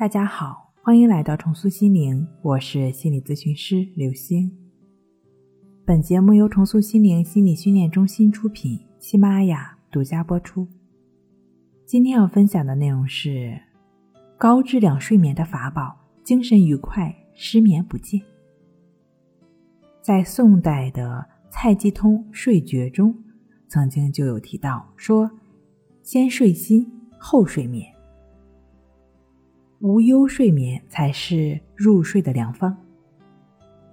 大家好，欢迎来到重塑心灵，我是心理咨询师刘星。本节目由重塑心灵心理训练中心出品，喜马拉雅独家播出。今天要分享的内容是高质量睡眠的法宝，精神愉快，失眠不见。在宋代的《蔡继通睡诀》中，曾经就有提到说：“先睡心，后睡眠。”无忧睡眠才是入睡的良方。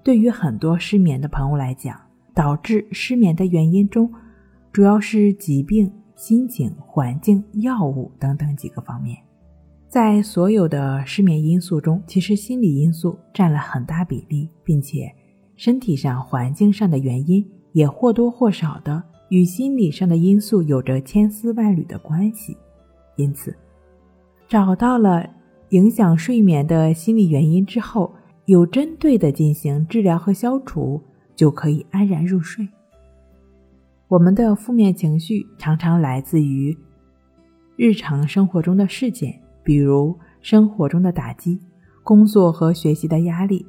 对于很多失眠的朋友来讲，导致失眠的原因中，主要是疾病、心情、环境、药物等等几个方面。在所有的失眠因素中，其实心理因素占了很大比例，并且身体上、环境上的原因也或多或少的与心理上的因素有着千丝万缕的关系。因此，找到了。影响睡眠的心理原因之后，有针对的进行治疗和消除，就可以安然入睡。我们的负面情绪常常来自于日常生活中的事件，比如生活中的打击、工作和学习的压力、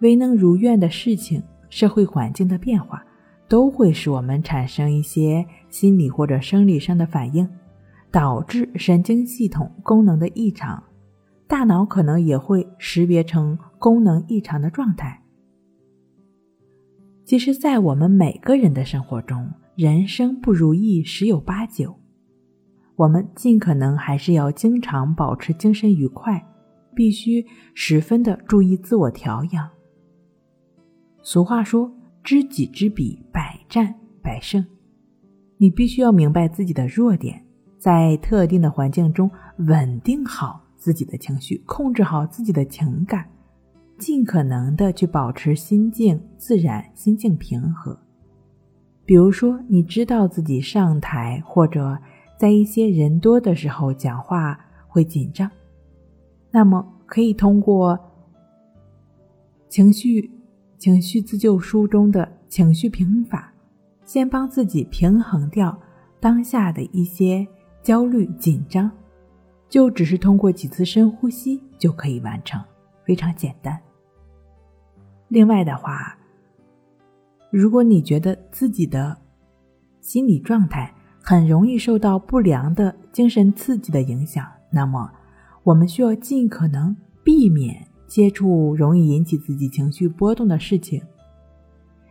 未能如愿的事情、社会环境的变化，都会使我们产生一些心理或者生理上的反应。导致神经系统功能的异常，大脑可能也会识别成功能异常的状态。其实，在我们每个人的生活中，人生不如意十有八九，我们尽可能还是要经常保持精神愉快，必须十分的注意自我调养。俗话说：“知己知彼，百战百胜。”你必须要明白自己的弱点。在特定的环境中，稳定好自己的情绪，控制好自己的情感，尽可能的去保持心境自然、心境平和。比如说，你知道自己上台或者在一些人多的时候讲话会紧张，那么可以通过情绪情绪自救书中的情绪平衡法，先帮自己平衡掉当下的一些。焦虑紧张，就只是通过几次深呼吸就可以完成，非常简单。另外的话，如果你觉得自己的心理状态很容易受到不良的精神刺激的影响，那么我们需要尽可能避免接触容易引起自己情绪波动的事情，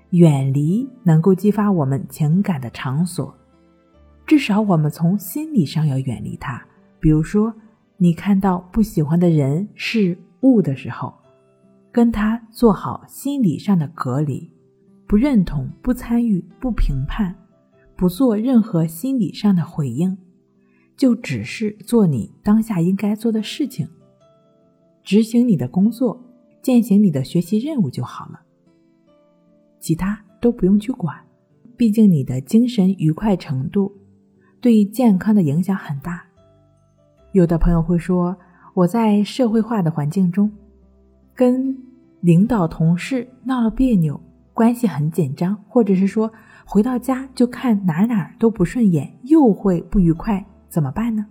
远离能够激发我们情感的场所。至少我们从心理上要远离它。比如说，你看到不喜欢的人事物的时候，跟他做好心理上的隔离，不认同、不参与、不评判，不做任何心理上的回应，就只是做你当下应该做的事情，执行你的工作，践行你的学习任务就好了，其他都不用去管。毕竟你的精神愉快程度。对健康的影响很大。有的朋友会说，我在社会化的环境中，跟领导、同事闹了别扭，关系很紧张，或者是说回到家就看哪哪都不顺眼，又会不愉快，怎么办呢？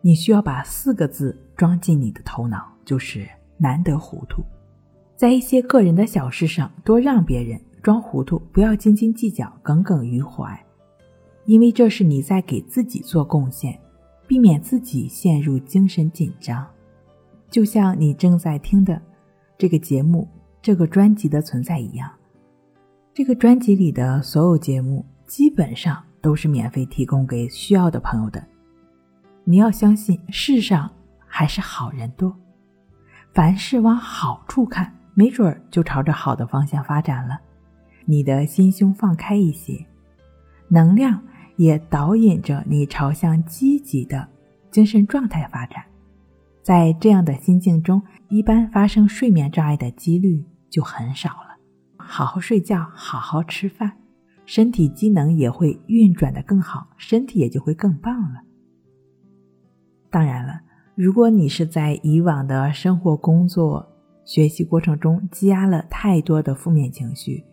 你需要把四个字装进你的头脑，就是难得糊涂。在一些个人的小事上，多让别人，装糊涂，不要斤斤计较，耿耿于怀。因为这是你在给自己做贡献，避免自己陷入精神紧张。就像你正在听的这个节目、这个专辑的存在一样，这个专辑里的所有节目基本上都是免费提供给需要的朋友的。你要相信，世上还是好人多，凡事往好处看，没准儿就朝着好的方向发展了。你的心胸放开一些，能量。也导引着你朝向积极的精神状态发展，在这样的心境中，一般发生睡眠障碍的几率就很少了。好好睡觉，好好吃饭，身体机能也会运转的更好，身体也就会更棒了。当然了，如果你是在以往的生活、工作、学习过程中积压了太多的负面情绪，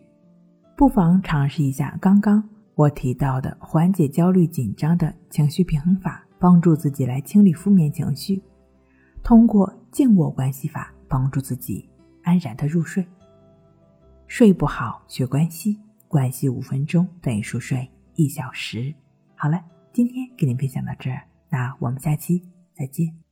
不妨尝试一下刚刚。我提到的缓解焦虑紧张的情绪平衡法，帮助自己来清理负面情绪，通过静卧关系法帮助自己安然的入睡。睡不好学关系，关系五分钟等于熟睡一小时。好了，今天给您分享到这儿，那我们下期再见。